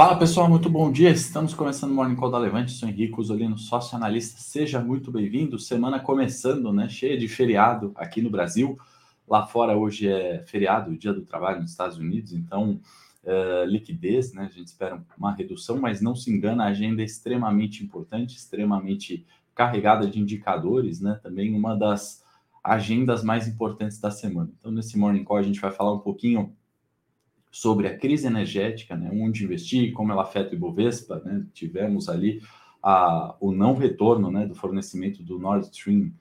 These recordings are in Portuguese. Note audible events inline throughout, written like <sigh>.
Fala pessoal, muito bom dia. Estamos começando o Morning Call da Levante. Sou Henrique Usolino, sócio analista. Seja muito bem-vindo. Semana começando, né? Cheia de feriado aqui no Brasil. Lá fora hoje é feriado, Dia do Trabalho nos Estados Unidos, então é, liquidez, né? A gente espera uma redução, mas não se engana, a agenda é extremamente importante, extremamente carregada de indicadores, né? Também uma das agendas mais importantes da semana. Então, nesse Morning Call, a gente vai falar um pouquinho sobre a crise energética, né, onde investir, como ela afeta o Ibovespa. Né, tivemos ali a, o não retorno né, do fornecimento do Nord Stream,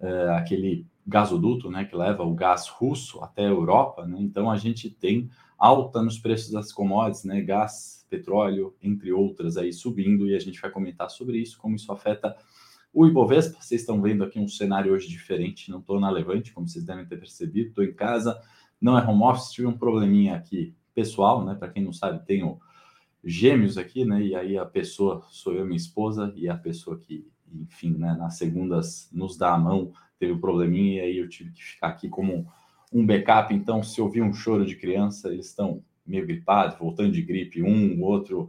é, aquele gasoduto né, que leva o gás russo até a Europa. Né, então, a gente tem alta nos preços das commodities, né, gás, petróleo, entre outras, aí subindo, e a gente vai comentar sobre isso, como isso afeta o Ibovespa. Vocês estão vendo aqui um cenário hoje diferente, não estou na Levante, como vocês devem ter percebido, estou em casa, não é home office, tive um probleminha aqui pessoal, né? Para quem não sabe, tenho gêmeos aqui, né? E aí a pessoa sou eu, minha esposa, e a pessoa que, enfim, né? Nas segundas nos dá a mão, teve um probleminha, e aí eu tive que ficar aqui como um backup. Então, se ouvir um choro de criança, eles estão meio gripados, voltando de gripe, um, o outro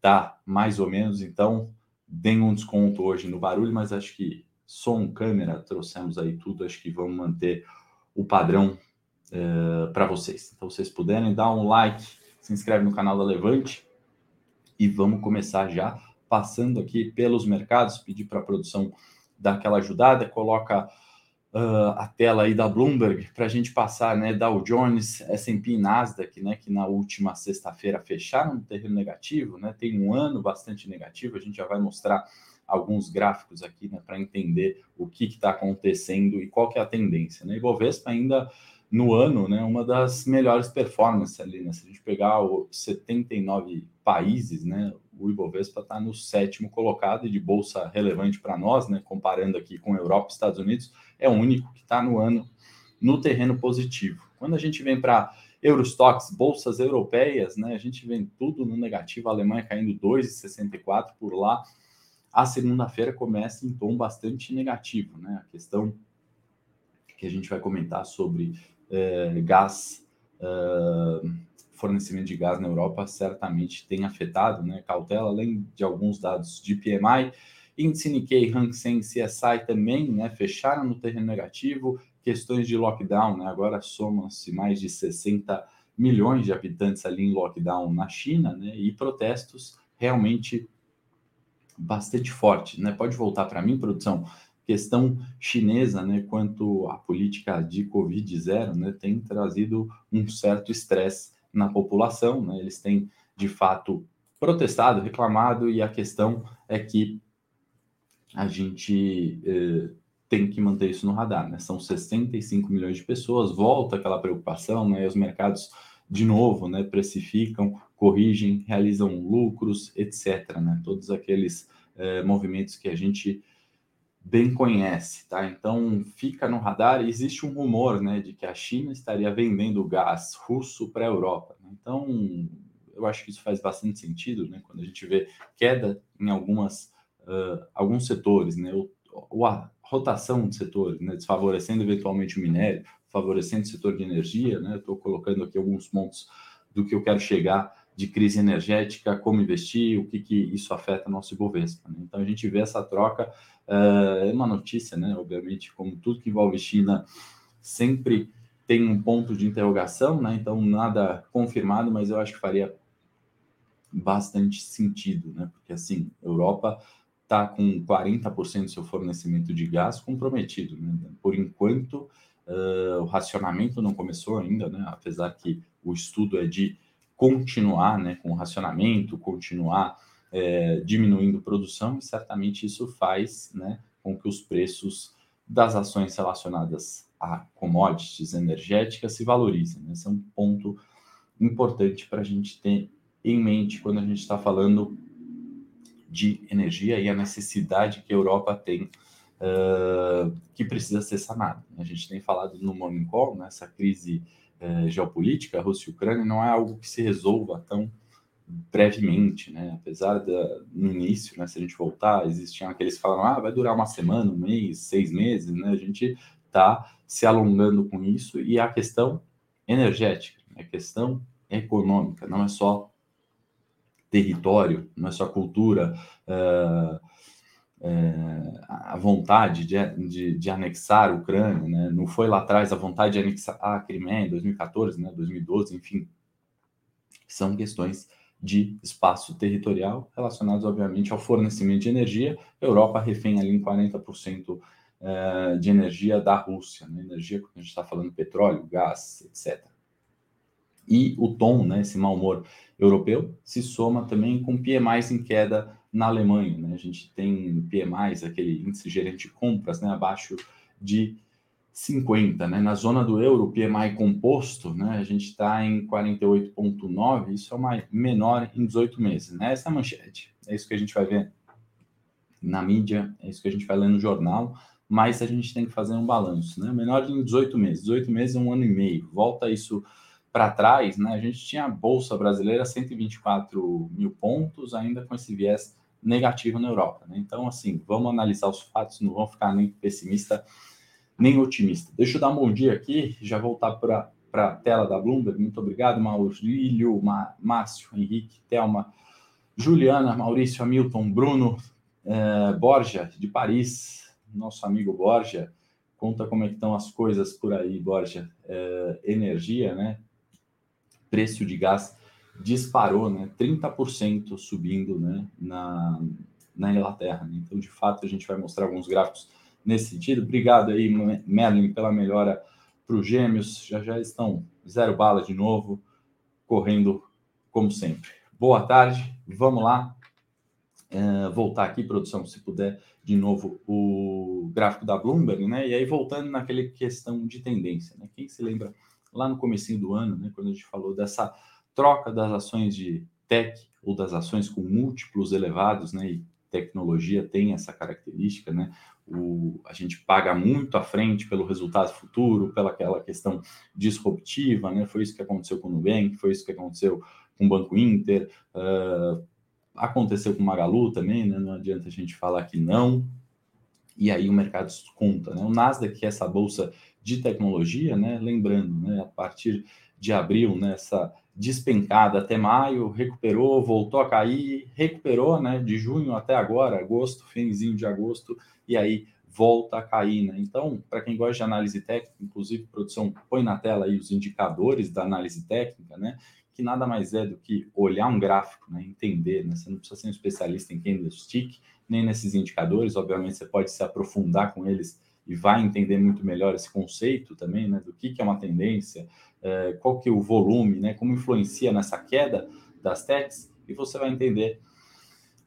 tá mais ou menos. Então, deem um desconto hoje no barulho, mas acho que som, câmera, trouxemos aí tudo, acho que vamos manter o padrão uh, para vocês. Então, vocês puderem, dar um like, se inscreve no canal da Levante e vamos começar já passando aqui pelos mercados, pedir para a produção dar aquela ajudada, coloca uh, a tela aí da Bloomberg para a gente passar, né, Dow Jones, S&P e Nasdaq, né, que na última sexta-feira fecharam no terreno negativo, né, tem um ano bastante negativo, a gente já vai mostrar alguns gráficos aqui, né, para entender o que está acontecendo e qual que é a tendência, né, Ibovespa ainda no ano, né, uma das melhores performances ali, né? Se a gente pegar os 79 países, né, o Ibovespa está no sétimo colocado e de bolsa relevante para nós, né, comparando aqui com Europa e Estados Unidos, é o único que está no ano no terreno positivo. Quando a gente vem para Eurostox, bolsas europeias, né, a gente vê tudo no negativo, a Alemanha caindo 2,64 por lá. A segunda-feira começa em tom bastante negativo, né? A questão que a gente vai comentar sobre é, gás, é, fornecimento de gás na Europa certamente tem afetado, né? Cautela, além de alguns dados de PMI, índice Nikkei, Hang Seng, CSI também, né? Fecharam no terreno negativo, questões de lockdown, né? Agora somam-se mais de 60 milhões de habitantes ali em lockdown na China, né? E protestos realmente bastante fortes, né? Pode voltar para mim, produção? Questão chinesa, né, quanto à política de Covid zero, né, tem trazido um certo estresse na população, né, eles têm de fato protestado, reclamado, e a questão é que a gente eh, tem que manter isso no radar, né, são 65 milhões de pessoas, volta aquela preocupação, né, os mercados de novo, né, precificam, corrigem, realizam lucros, etc, né, todos aqueles eh, movimentos que a gente bem conhece, tá? Então fica no radar. Existe um rumor, né, de que a China estaria vendendo gás russo para a Europa. Né? Então eu acho que isso faz bastante sentido, né? Quando a gente vê queda em algumas uh, alguns setores, né? Ou, a rotação de setores, né? Desfavorecendo eventualmente o minério, favorecendo o setor de energia, né? Estou colocando aqui alguns pontos do que eu quero chegar de crise energética, como investir, o que, que isso afeta nosso Ibovespa. Né? Então a gente vê essa troca, uh, é uma notícia, né? Obviamente, como tudo que envolve China sempre tem um ponto de interrogação, né? Então nada confirmado, mas eu acho que faria bastante sentido, né? Porque assim, Europa está com 40% do seu fornecimento de gás comprometido, né? Por enquanto, uh, o racionamento não começou ainda, né? Apesar que o estudo é de continuar né, com o racionamento, continuar é, diminuindo produção, e certamente isso faz né, com que os preços das ações relacionadas a commodities energéticas se valorizem. Né? Esse é um ponto importante para a gente ter em mente quando a gente está falando de energia e a necessidade que a Europa tem uh, que precisa ser sanada. A gente tem falado no Morning Call, nessa né, crise é, geopolítica, Rússia e Ucrânia, não é algo que se resolva tão brevemente, né? Apesar da no início, né, se a gente voltar, existiam aqueles que falam, ah, vai durar uma semana, um mês, seis meses, né? A gente está se alongando com isso e a questão energética, né? a questão econômica, não é só território, não é só cultura, uh, é, a vontade de, de, de, anexar a Ucrânia, né? não foi lá atrás a vontade de anexar a Crimeia em 2014, né? 2012, enfim, são questões de espaço territorial relacionados, obviamente, ao fornecimento de energia. A Europa refém ali em 40% é, de energia da Rússia, né? energia que a gente está falando petróleo, gás, etc. E o tom, né, esse mau humor europeu, se soma também com PMIs em queda na Alemanha. Né? A gente tem PMIs, aquele índice gerente de compras, né, abaixo de 50. Né? Na zona do euro, o PMI composto, né, a gente está em 48,9, isso é uma menor em 18 meses. Né? Essa é a manchete, é isso que a gente vai ver na mídia, é isso que a gente vai ler no jornal, mas a gente tem que fazer um balanço. Né? Menor em 18 meses, 18 meses é um ano e meio, volta isso para trás, né, a gente tinha a Bolsa Brasileira 124 mil pontos, ainda com esse viés negativo na Europa. Né? Então, assim, vamos analisar os fatos, não vamos ficar nem pessimista nem otimista. Deixa eu dar um bom dia aqui, já voltar para a tela da Bloomberg. Muito obrigado, Maurílio, Márcio, Henrique, Thelma, Juliana, Maurício, Hamilton, Bruno, eh, Borja, de Paris, nosso amigo Borja. Conta como é que estão as coisas por aí, Borja. Eh, energia, né? preço de gás disparou, né? 30% subindo né? na, na Inglaterra. Né? Então, de fato, a gente vai mostrar alguns gráficos nesse sentido. Obrigado aí, Merlin, pela melhora para os gêmeos. Já já estão zero bala de novo, correndo como sempre. Boa tarde, vamos lá. É, voltar aqui, produção, se puder, de novo, o gráfico da Bloomberg, né? E aí, voltando naquela questão de tendência, né? Quem se lembra lá no comecinho do ano, né, quando a gente falou dessa troca das ações de tech ou das ações com múltiplos elevados, né, e tecnologia tem essa característica, né, o, a gente paga muito à frente pelo resultado futuro, pela aquela questão disruptiva, né, foi isso que aconteceu com o Nubank, foi isso que aconteceu com o Banco Inter, uh, aconteceu com o Magalu também, né, não adianta a gente falar que não, e aí o mercado conta, né, o Nasdaq, que é essa bolsa de tecnologia, né? Lembrando, né? A partir de abril, nessa né? despencada até maio, recuperou, voltou a cair, recuperou, né? De junho até agora, agosto, finzinho de agosto, e aí volta a cair, né? Então, para quem gosta de análise técnica, inclusive produção, põe na tela aí os indicadores da análise técnica, né? Que nada mais é do que olhar um gráfico, né? Entender, né? Você não precisa ser um especialista em candlestick, nem nesses indicadores, obviamente você pode se aprofundar com eles e vai entender muito melhor esse conceito também, né, do que, que é uma tendência, é, qual que é o volume, né, como influencia nessa queda das techs, e você vai entender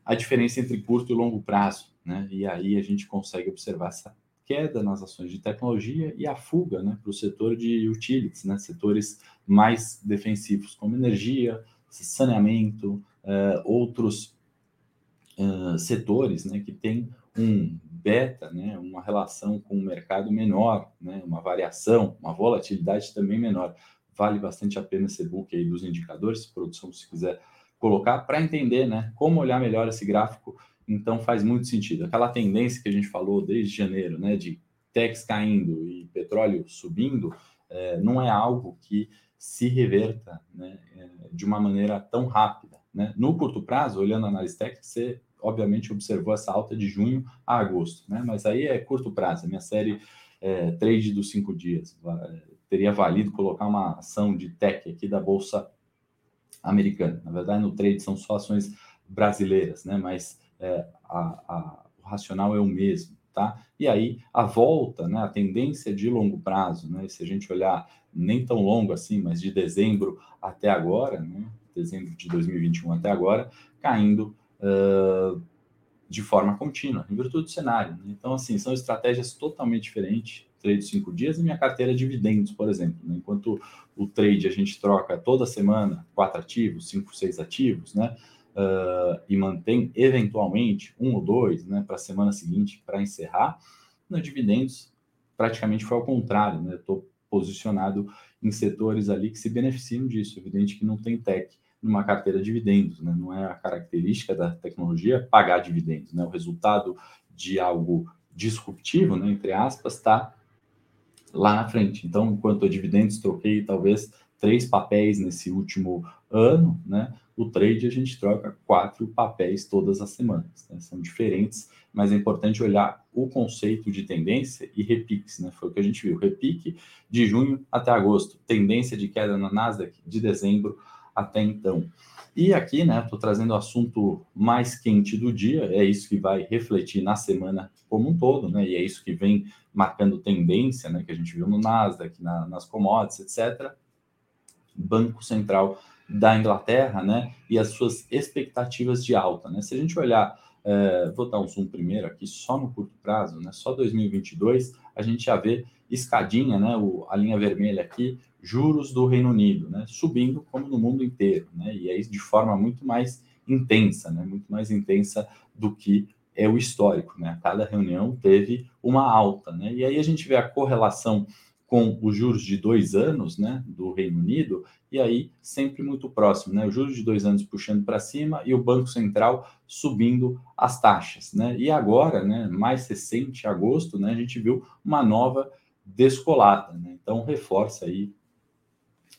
a diferença entre curto e longo prazo, né, e aí a gente consegue observar essa queda nas ações de tecnologia e a fuga, né, para o setor de utilities, né, setores mais defensivos, como energia, saneamento, é, outros uh, setores, né, que têm um beta, né, uma relação com o mercado menor, né, uma variação, uma volatilidade também menor. Vale bastante a pena esse book aí dos indicadores, produção, se quiser colocar, para entender né, como olhar melhor esse gráfico. Então faz muito sentido. Aquela tendência que a gente falou desde janeiro, né, de techs caindo e petróleo subindo, é, não é algo que se reverta né, é, de uma maneira tão rápida. Né? No curto prazo, olhando a análise técnica, você obviamente observou essa alta de junho a agosto, né? Mas aí é curto prazo. A minha série é, trade dos cinco dias teria valido colocar uma ação de tech aqui da bolsa americana. Na verdade, no trade são só ações brasileiras, né? Mas é, a, a, o racional é o mesmo, tá? E aí a volta, né? A tendência de longo prazo, né? Se a gente olhar nem tão longo assim, mas de dezembro até agora, né? Dezembro de 2021 até agora, caindo uh, de forma contínua, em virtude do cenário. Né? Então, assim, são estratégias totalmente diferentes. Trade cinco dias e minha carteira de dividendos, por exemplo. Né? Enquanto o trade a gente troca toda semana quatro ativos, cinco, seis ativos, né? Uh, e mantém eventualmente um ou dois, né, para a semana seguinte para encerrar. No dividendos, praticamente foi ao contrário, né? Estou posicionado em setores ali que se beneficiam disso. Evidente que não tem tech numa carteira de dividendos, né? Não é a característica da tecnologia pagar dividendos, né? O resultado de algo disruptivo, né, entre aspas, está lá na frente. Então, enquanto a dividendos, troquei talvez três papéis nesse último ano, né? o trade a gente troca quatro papéis todas as semanas. Né? São diferentes, mas é importante olhar o conceito de tendência e repiques, né? Foi o que a gente viu. Repique de junho até agosto, tendência de queda na Nasdaq de dezembro até então. E aqui, né, estou trazendo o assunto mais quente do dia, é isso que vai refletir na semana como um todo, né, e é isso que vem marcando tendência, né, que a gente viu no Nasdaq, na, nas commodities, etc. Banco Central da Inglaterra, né, e as suas expectativas de alta, né. Se a gente olhar, é, vou dar um zoom primeiro aqui, só no curto prazo, né, só 2022, a gente já vê escadinha, né, o, a linha vermelha aqui, juros do Reino Unido, né, subindo como no mundo inteiro, né, e aí de forma muito mais intensa, né, muito mais intensa do que é o histórico, né, cada reunião teve uma alta, né, e aí a gente vê a correlação com os juros de dois anos, né, do Reino Unido, e aí sempre muito próximo, né, os juros de dois anos puxando para cima e o Banco Central subindo as taxas, né, e agora, né, mais recente, agosto, né, a gente viu uma nova descolada, né, então reforça aí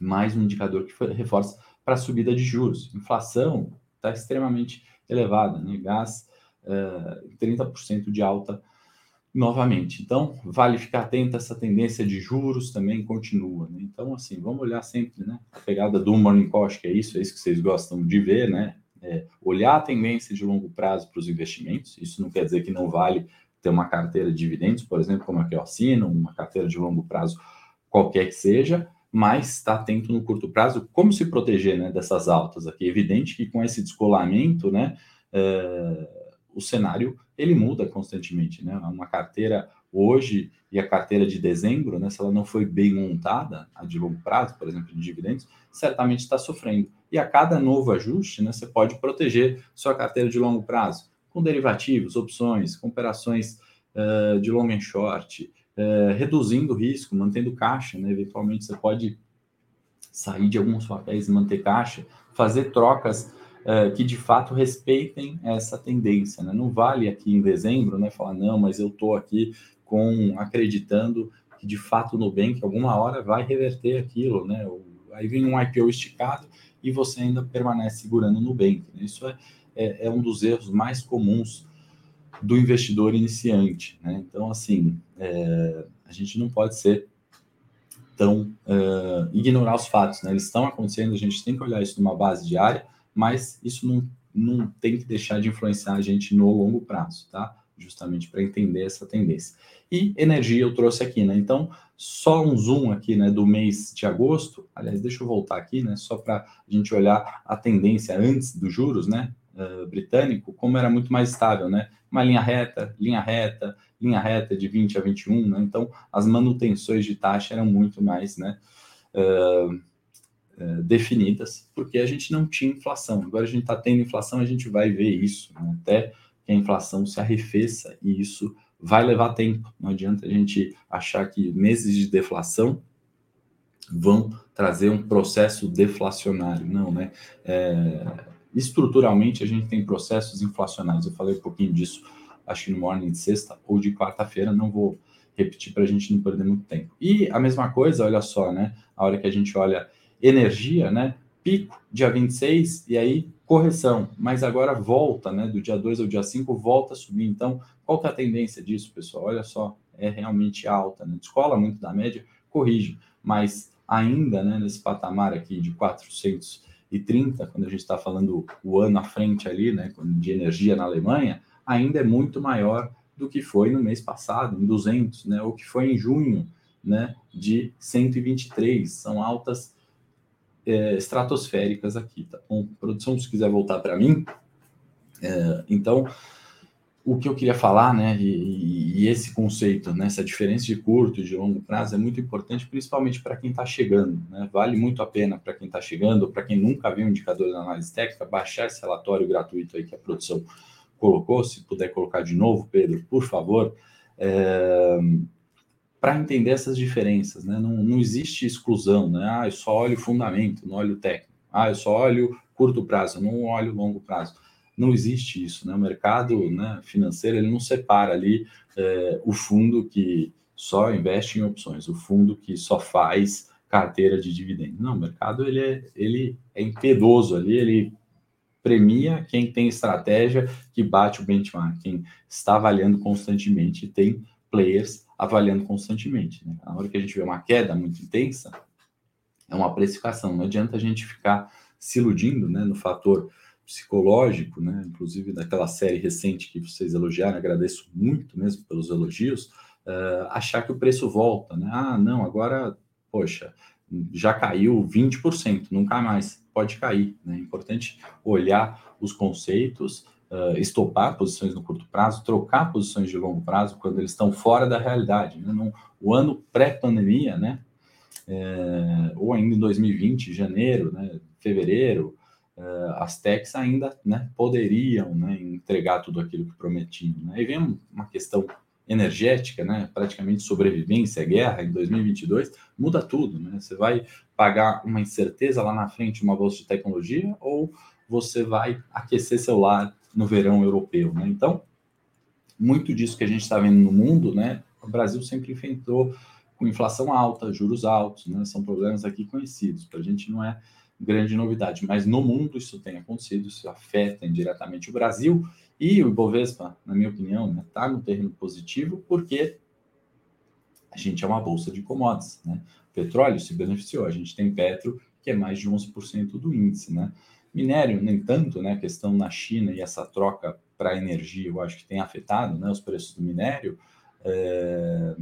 mais um indicador que reforça para a subida de juros. Inflação está extremamente elevada, né? gás uh, eh, 30% de alta novamente. Então, vale ficar atento essa tendência de juros também continua. Né? Então, assim, vamos olhar sempre, né? A pegada do Morning Call, que é isso, é isso que vocês gostam de ver, né? É olhar a tendência de longo prazo para os investimentos. Isso não quer dizer que não vale ter uma carteira de dividendos, por exemplo, como aqui eu assino, uma carteira de longo prazo qualquer que seja, mas está atento no curto prazo como se proteger né, dessas altas aqui. É evidente que com esse descolamento, né, é, o cenário ele muda constantemente, né? Uma carteira hoje e a carteira de dezembro, né, se ela não foi bem montada, a de longo prazo, por exemplo, de dividendos, certamente está sofrendo. E a cada novo ajuste, né, você pode proteger sua carteira de longo prazo com derivativos, opções, com operações uh, de long and short, é, reduzindo o risco, mantendo caixa, né? Eventualmente você pode sair de alguns papéis e manter caixa, fazer trocas é, que de fato respeitem essa tendência, né? Não vale aqui em dezembro, né? Falar, não, mas eu estou aqui com acreditando que de fato o Nubank alguma hora vai reverter aquilo, né? Aí vem um IPO esticado e você ainda permanece segurando no Nubank. Né? Isso é, é, é um dos erros mais comuns do investidor iniciante. Né? Então, assim, é, a gente não pode ser tão uh, ignorar os fatos, né? Eles estão acontecendo, a gente tem que olhar isso numa base diária, mas isso não, não tem que deixar de influenciar a gente no longo prazo, tá? Justamente para entender essa tendência. E energia eu trouxe aqui, né? Então, só um zoom aqui, né, do mês de agosto. Aliás, deixa eu voltar aqui, né, só para a gente olhar a tendência antes dos juros, né? Uh, britânico, como era muito mais estável, né? Uma linha reta, linha reta, linha reta de 20 a 21, né? Então, as manutenções de taxa eram muito mais, né? Uh, definidas, porque a gente não tinha inflação. Agora a gente está tendo inflação, a gente vai ver isso, né? até que a inflação se arrefeça, e isso vai levar tempo. Não adianta a gente achar que meses de deflação vão trazer um processo deflacionário. Não, né? É, estruturalmente a gente tem processos inflacionários. Eu falei um pouquinho disso, acho que no morning de sexta ou de quarta-feira, não vou repetir para a gente não perder muito tempo. E a mesma coisa, olha só, né? A hora que a gente olha energia, né? Pico, dia 26, e aí correção, mas agora volta, né? Do dia 2 ao dia 5, volta a subir. Então, qual que é a tendência disso, pessoal? Olha só, é realmente alta, né? Descola muito da média, corrige, mas ainda, né, nesse patamar aqui de 400 e 30, quando a gente está falando o ano à frente ali, né, de energia na Alemanha, ainda é muito maior do que foi no mês passado, em 200, né, ou que foi em junho, né, de 123. São altas é, estratosféricas aqui, tá bom? Produção, se quiser voltar para mim. É, então, o que eu queria falar, né, e, e, esse conceito, né, essa diferença de curto e de longo prazo é muito importante, principalmente para quem está chegando, né, vale muito a pena para quem está chegando, para quem nunca viu um indicador de análise técnica, baixar esse relatório gratuito aí que a produção colocou, se puder colocar de novo, Pedro, por favor, é, para entender essas diferenças, né, não, não existe exclusão, né, ah, eu só olho fundamento, não olho técnico, ah, eu só olho curto prazo, não olho longo prazo não existe isso, né? O mercado né, financeiro ele não separa ali é, o fundo que só investe em opções, o fundo que só faz carteira de dividendos. Não, o mercado ele é, ele é impiedoso ali, ele premia quem tem estratégia que bate o benchmark, quem está avaliando constantemente e tem players avaliando constantemente. Né? Na hora que a gente vê uma queda muito intensa, é uma precificação. Não adianta a gente ficar se iludindo né, no fator psicológico, né? inclusive daquela série recente que vocês elogiaram, agradeço muito mesmo pelos elogios, uh, achar que o preço volta. Né? Ah, não, agora, poxa, já caiu 20%, nunca mais pode cair. Né? É importante olhar os conceitos, uh, estopar posições no curto prazo, trocar posições de longo prazo quando eles estão fora da realidade. Né? No, o ano pré-pandemia, né? É, ou ainda em 2020, janeiro, né? fevereiro, uh, as techs ainda né, poderiam né, entregar tudo aquilo que prometiam. Né? E vem uma questão energética, né, praticamente sobrevivência, guerra em 2022, muda tudo. Né? Você vai pagar uma incerteza lá na frente, uma bolsa de tecnologia, ou você vai aquecer seu lar no verão europeu. Né? Então, muito disso que a gente está vendo no mundo, né, o Brasil sempre enfrentou com inflação alta, juros altos, né, são problemas aqui conhecidos. Para a gente não é grande novidade, mas no mundo isso tem acontecido, isso afeta indiretamente o Brasil e o Ibovespa, na minha opinião, está né, tá no terreno positivo porque a gente é uma bolsa de commodities, né? Petróleo se beneficiou, a gente tem Petro, que é mais de 11% do índice, né? Minério, nem tanto, né? A questão na China e essa troca para energia, eu acho que tem afetado, né? Os preços do minério é,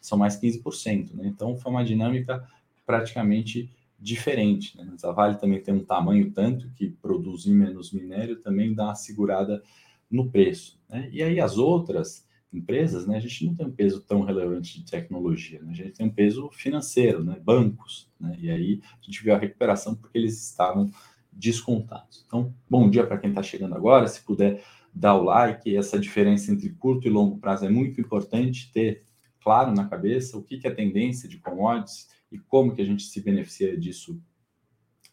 são mais 15%, né? Então, foi uma dinâmica praticamente diferente. Né? Mas a Vale também tem um tamanho tanto que produzir menos minério também dá uma segurada no preço. Né? E aí as outras empresas, né, a gente não tem um peso tão relevante de tecnologia, né? a gente tem um peso financeiro, né? bancos, né? e aí a gente viu a recuperação porque eles estavam descontados. Então, bom dia para quem está chegando agora, se puder dar o like, essa diferença entre curto e longo prazo é muito importante ter claro na cabeça o que, que é tendência de commodities, e como que a gente se beneficia disso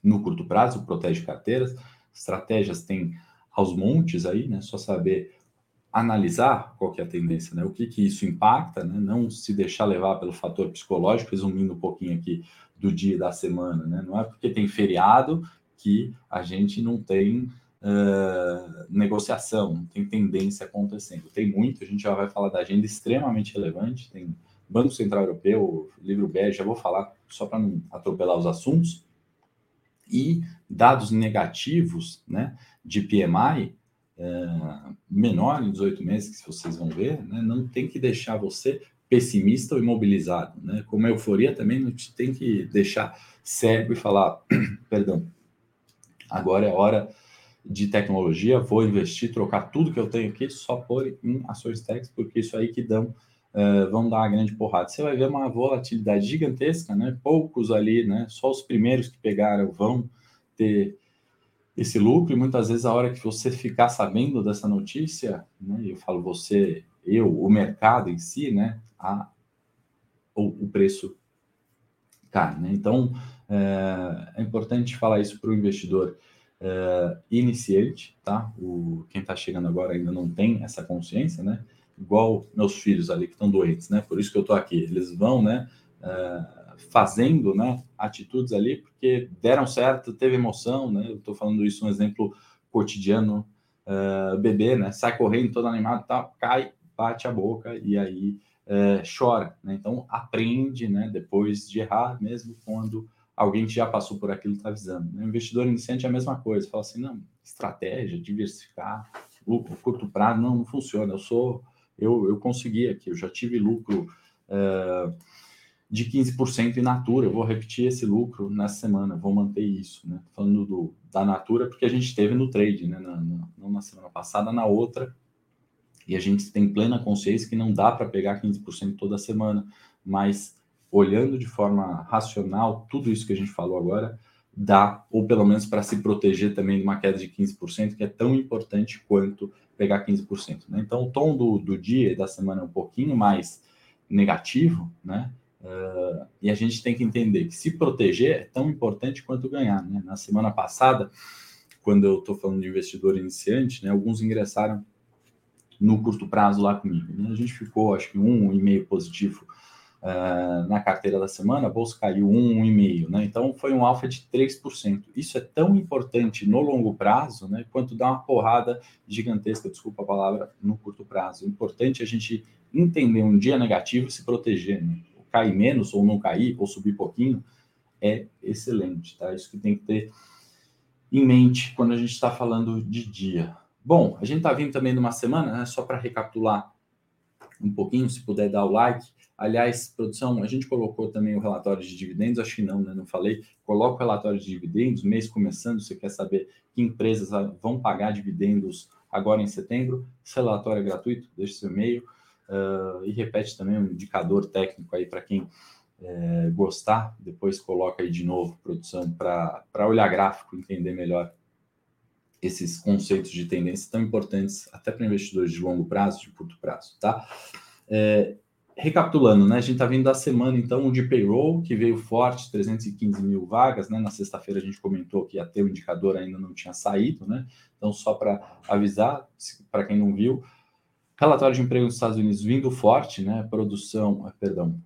no curto prazo, protege carteiras. Estratégias tem aos montes aí, né? Só saber analisar qual que é a tendência, né? O que que isso impacta, né? Não se deixar levar pelo fator psicológico, resumindo um pouquinho aqui do dia e da semana, né? Não é porque tem feriado que a gente não tem uh, negociação, não tem tendência acontecendo. Tem muito, a gente já vai falar da agenda extremamente relevante, tem Banco Central Europeu, livro bege, já vou falar só para não atropelar os assuntos. E dados negativos né, de PMI é, menor em 18 meses, que vocês vão ver, né, não tem que deixar você pessimista ou imobilizado. Né? Como a euforia também não te tem que deixar cego e falar, <clears throat> perdão, agora é hora de tecnologia, vou investir, trocar tudo que eu tenho aqui só por em ações techs, porque isso aí que dão uh, vão dar uma grande porrada. Você vai ver uma volatilidade gigantesca, né? Poucos ali, né? Só os primeiros que pegaram vão ter esse lucro, e muitas vezes a hora que você ficar sabendo dessa notícia, né? Eu falo você, eu, o mercado em si, né? A, o, o preço cai, né? Então é, é importante falar isso para o investidor é, iniciante, tá? O, quem está chegando agora ainda não tem essa consciência, né? Igual meus filhos ali que estão doentes, né? Por isso que eu estou aqui. Eles vão, né? Uh, fazendo, né? Atitudes ali porque deram certo, teve emoção, né? Eu estou falando isso um exemplo cotidiano. Uh, bebê, né? Sai correndo todo animado, tá? Cai, bate a boca e aí uh, chora, né? Então aprende, né? Depois de errar, mesmo quando alguém que já passou por aquilo está avisando. Né? O investidor iniciante é a mesma coisa. Fala assim, não, estratégia, diversificar, lucro, curto prazo, não, não funciona. Eu sou eu, eu consegui aqui, eu já tive lucro é, de 15% em Natura, eu vou repetir esse lucro nessa semana, vou manter isso, né? Falando do, da Natura, porque a gente teve no trade, né? Na, na, não na semana passada, na outra, e a gente tem plena consciência que não dá para pegar 15% toda semana, mas olhando de forma racional, tudo isso que a gente falou agora, dá, ou pelo menos para se proteger também de uma queda de 15%, que é tão importante quanto pegar 15%. Né? Então, o tom do, do dia e da semana é um pouquinho mais negativo, né? Uh, e a gente tem que entender que se proteger é tão importante quanto ganhar. Né? Na semana passada, quando eu estou falando de investidor iniciante, né, alguns ingressaram no curto prazo lá comigo. Né? A gente ficou, acho que um e meio positivo uh, na carteira da semana, a bolsa caiu 1,5%, né? Então foi um alfa de 3%. Isso é tão importante no longo prazo, né? Quanto dar uma porrada gigantesca, desculpa a palavra, no curto prazo. O importante é a gente entender um dia negativo e se proteger, né? Cair menos ou não cair, ou subir pouquinho, é excelente, tá? Isso que tem que ter em mente quando a gente está falando de dia. Bom, a gente está vindo também numa semana, né? Só para recapitular um pouquinho, se puder dar o like. Aliás, produção, a gente colocou também o relatório de dividendos, acho que não, né? Não falei. Coloca o relatório de dividendos, mês começando, você quer saber que empresas vão pagar dividendos agora em setembro. Esse relatório é gratuito, deixe seu e-mail. Uh, e repete também um indicador técnico aí para quem é, gostar, depois coloca aí de novo, produção, para olhar gráfico, entender melhor esses conceitos de tendência tão importantes até para investidores de longo prazo, de curto prazo, tá? É, recapitulando, né? A gente está vindo da semana, então, de payroll, que veio forte, 315 mil vagas, né? Na sexta-feira a gente comentou que até o indicador ainda não tinha saído, né? Então, só para avisar, para quem não viu, relatório de emprego nos Estados Unidos vindo forte, né? Produção, perdão,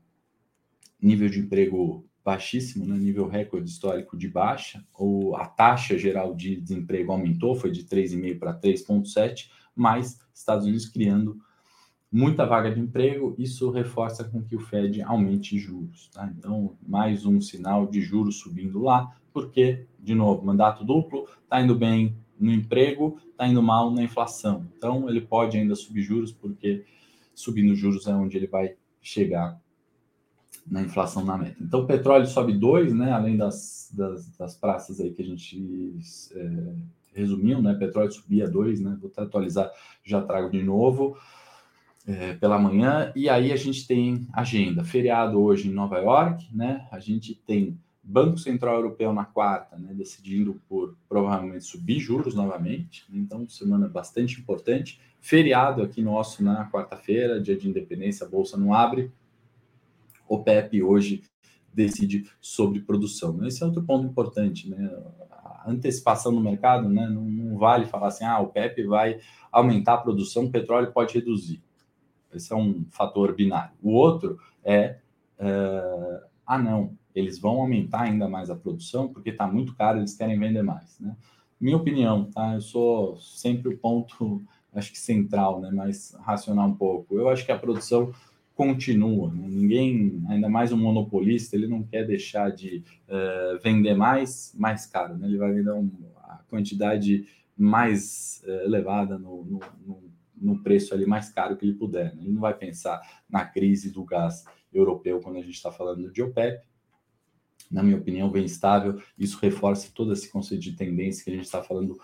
nível de emprego baixíssimo, né? nível recorde histórico de baixa, ou a taxa geral de desemprego aumentou, foi de 3,5 para 3,7, mas Estados Unidos criando muita vaga de emprego, isso reforça com que o Fed aumente juros. Tá? Então, mais um sinal de juros subindo lá, porque, de novo, mandato duplo, está indo bem no emprego, está indo mal na inflação. Então, ele pode ainda subir juros, porque subindo juros é onde ele vai chegar na inflação na meta. Então, o petróleo sobe 2, né, além das, das, das, praças aí que a gente é, resumiu, né, petróleo subia 2, né, vou até atualizar, já trago de novo é, pela manhã, e aí a gente tem agenda, feriado hoje em Nova York, né, a gente tem Banco Central Europeu na quarta, né, decidindo por provavelmente subir juros novamente, então semana bastante importante, feriado aqui nosso na quarta-feira, dia de independência, a bolsa não abre, o PEP hoje decide sobre produção. Esse é outro ponto importante, né? A antecipação no mercado, né? Não, não, vale falar assim, ah, o PEP vai aumentar a produção, o petróleo pode reduzir. Esse é um fator binário. O outro é, é ah, não, eles vão aumentar ainda mais a produção porque está muito caro, eles querem vender mais, né? Minha opinião, tá? Eu sou sempre o ponto, acho que central, né? Mais racional um pouco. Eu acho que a produção continua. Né? Ninguém, ainda mais um monopolista, ele não quer deixar de uh, vender mais, mais caro. Né? Ele vai vender um, a quantidade mais uh, elevada no, no, no, no, preço ali mais caro que ele puder. Né? Ele não vai pensar na crise do gás europeu quando a gente está falando de OPEP. Na minha opinião, bem estável. Isso reforça todo esse conceito de tendência que a gente está falando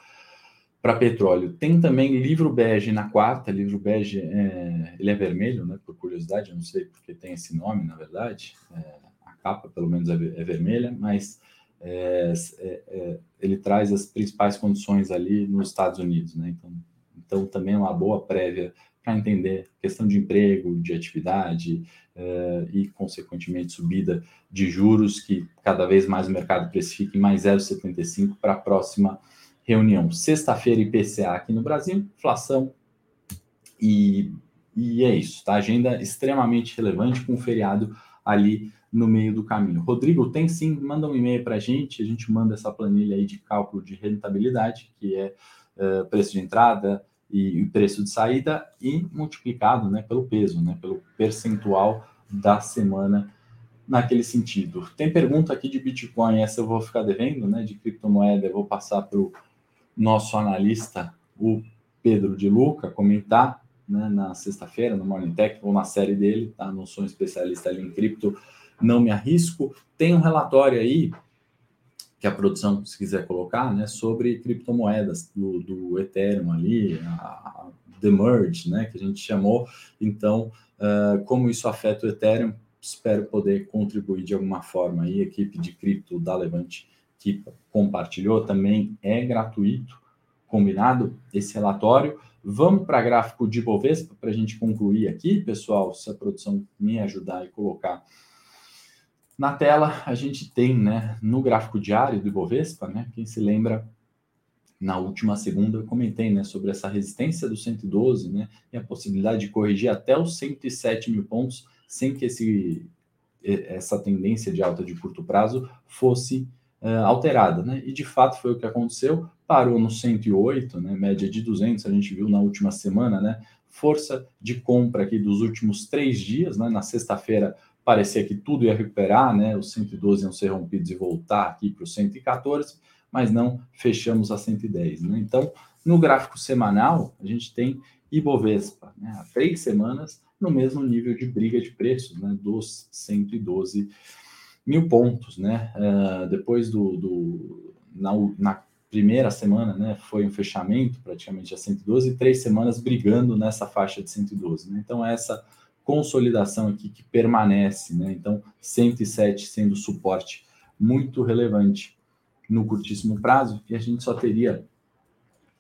para petróleo. Tem também livro bege na quarta, livro bege, é, ele é vermelho, né? Por curiosidade, eu não sei porque tem esse nome, na verdade. É, a capa, pelo menos, é, é vermelha, mas é, é, é, ele traz as principais condições ali nos Estados Unidos, né? Então, então também é uma boa prévia para entender questão de emprego, de atividade e, consequentemente, subida de juros, que cada vez mais o mercado precifica em mais 0,75 para a próxima reunião sexta-feira IPCA aqui no Brasil, inflação e, e é isso, tá? Agenda extremamente relevante com o feriado ali no meio do caminho. Rodrigo, tem sim, manda um e-mail para a gente, a gente manda essa planilha aí de cálculo de rentabilidade, que é uh, preço de entrada e, e preço de saída, e multiplicado né, pelo peso, né, pelo percentual da semana naquele sentido. Tem pergunta aqui de Bitcoin, essa eu vou ficar devendo, né? De criptomoeda, eu vou passar para o nosso analista, o Pedro de Luca, comentar né, na sexta-feira, no Morning Tech, ou na série dele, tá? Não sou um especialista ali em cripto, não me arrisco. Tem um relatório aí, que a produção, se quiser colocar, né, sobre criptomoedas do, do Ethereum ali, a, a The Merge, né, que a gente chamou. Então, uh, como isso afeta o Ethereum, espero poder contribuir de alguma forma aí, equipe de cripto da Levante que compartilhou, também é gratuito, combinado esse relatório. Vamos para gráfico de Bovespa para a gente concluir aqui, pessoal, se a produção me ajudar e colocar na tela, a gente tem, né, no gráfico diário do Ibovespa, né, quem se lembra, na última segunda eu comentei, né, sobre essa resistência do 112, né, e a possibilidade de corrigir até os 107 mil pontos, sem que esse essa tendência de alta de curto prazo fosse uh, alterada, né? E de fato foi o que aconteceu, parou no 108, né? Média de 200, a gente viu na última semana, né? Força de compra aqui dos últimos três dias, né? Na sexta-feira parecia que tudo ia recuperar, né? Os 112 iam ser rompidos e voltar aqui para os 114, mas não fechamos a 110, né? Então, no gráfico semanal, a gente tem Ibovespa, né? Há três semanas no mesmo nível de briga de preços, né? Dos 112 mil pontos, né? Uh, depois do, do na, na, primeira semana, né? Foi um fechamento praticamente a 112 e três semanas brigando nessa faixa de 112, né? Então essa consolidação aqui que permanece, né? Então 107 sendo suporte muito relevante no curtíssimo prazo e a gente só teria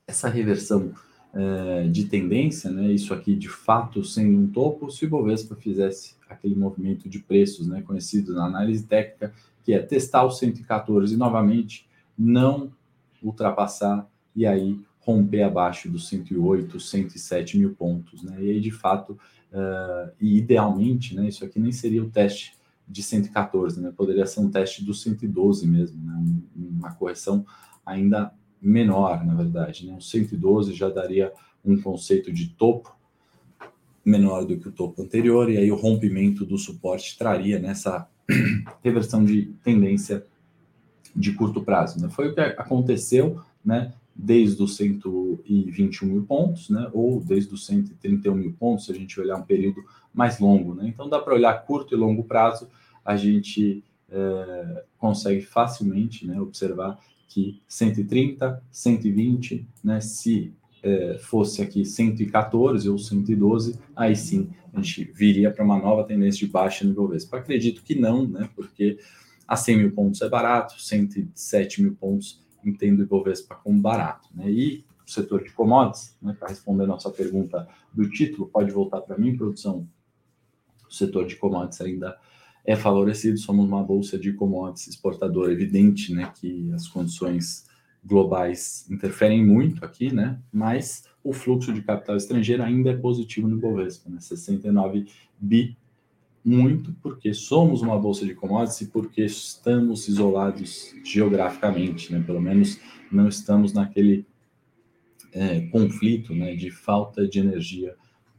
essa reversão é, de tendência, né, isso aqui de fato sendo um topo, se o Bovespa fizesse aquele movimento de preços, né, conhecido na análise técnica, que é testar o 114 e novamente não ultrapassar e aí romper abaixo dos 108, 107 mil pontos, né, e aí de fato, uh, e idealmente, né, isso aqui nem seria o teste de 114, né, poderia ser um teste do 112 mesmo, né, uma correção ainda menor, na verdade. Né? O 112 já daria um conceito de topo menor do que o topo anterior, e aí o rompimento do suporte traria nessa <clears throat> reversão de tendência de curto prazo. Né? Foi o que aconteceu né, desde os 121 mil pontos, né, ou desde os 131 mil pontos, se a gente olhar um período mais longo. Né? Então dá para olhar curto e longo prazo, a gente é, consegue facilmente né, observar que 130, 120, né? Se é, fosse aqui 114 ou 112, aí sim a gente viria para uma nova tendência de baixa no Ibovespa. Acredito que não, né? Porque a 100 mil pontos é barato, 107 mil pontos entendo o Ibovespa como barato, né? E o setor de commodities, né, para responder a nossa pergunta do título, pode voltar para mim, produção. O setor de commodities ainda é favorecido, somos uma bolsa de commodities exportadora, evidente, né, que as condições globais interferem muito aqui, né, mas o fluxo de capital estrangeiro ainda é positivo no Bovespa, né, 69 bi, muito porque somos uma bolsa de commodities e porque estamos isolados geograficamente, né, pelo menos não estamos naquele é, conflito, né, de falta de energia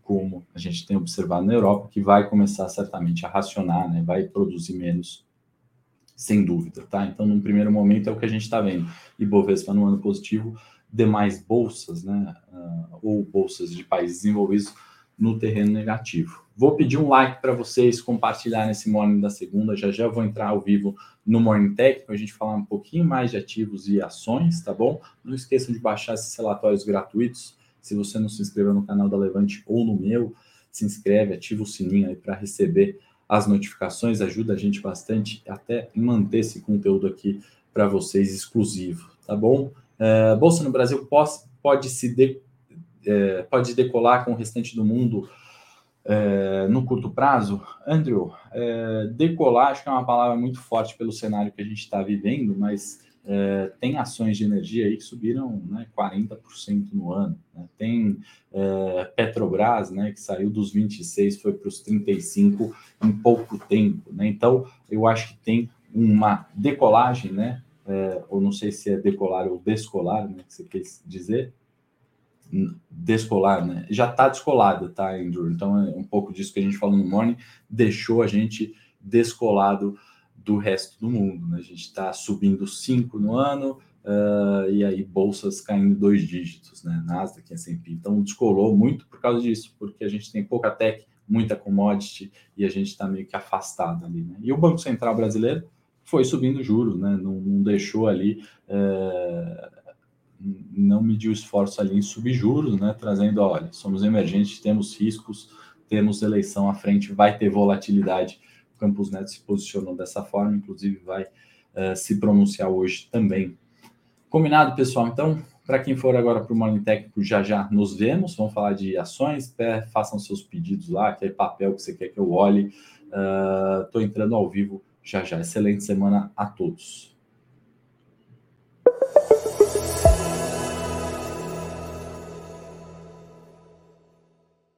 como a gente tem observado na Europa, que vai começar certamente a racionar, né? vai produzir menos, sem dúvida. Tá? Então, num primeiro momento, é o que a gente está vendo. E Bovespa no ano positivo, demais bolsas, né? Uh, ou bolsas de países desenvolvidos, no terreno negativo. Vou pedir um like para vocês compartilhar nesse morning da segunda. Já já vou entrar ao vivo no Morning Tech para a gente falar um pouquinho mais de ativos e ações, tá bom? Não esqueçam de baixar esses relatórios gratuitos se você não se inscreveu no canal da Levante ou no meu, se inscreve, ativa o sininho aí para receber as notificações, ajuda a gente bastante até manter esse conteúdo aqui para vocês exclusivo, tá bom? É, Bolsa no Brasil pode, pode se de, é, pode decolar com o restante do mundo é, no curto prazo? Andrew, é, decolar acho que é uma palavra muito forte pelo cenário que a gente está vivendo, mas é, tem ações de energia aí que subiram né, 40% no ano. Né? Tem é, Petrobras, né, que saiu dos 26, foi para os 35 em pouco tempo. Né? Então, eu acho que tem uma decolagem, né? É, ou não sei se é decolar ou descolar, né, que você quis dizer, descolar, né? Já está descolada, tá, Andrew? Então é um pouco disso que a gente falou no morning, deixou a gente descolado do resto do mundo. Né? A gente está subindo 5 no ano uh, e aí bolsas caindo dois dígitos, né? Nasdaq S&P. Então descolou muito por causa disso, porque a gente tem pouca tech, muita commodity e a gente está meio que afastado ali. Né? E o Banco Central brasileiro foi subindo juros, né? não, não deixou ali, uh, não mediu esforço ali em subir juros, né? trazendo, olha, somos emergentes, temos riscos, temos eleição à frente, vai ter volatilidade Campos Neto se posicionou dessa forma, inclusive vai uh, se pronunciar hoje também. Combinado, pessoal? Então, para quem for agora para o Morning Técnico, já já nos vemos. Vamos falar de ações, façam seus pedidos lá, aquele papel que você quer que eu olhe. Estou uh, entrando ao vivo já já. Excelente semana a todos.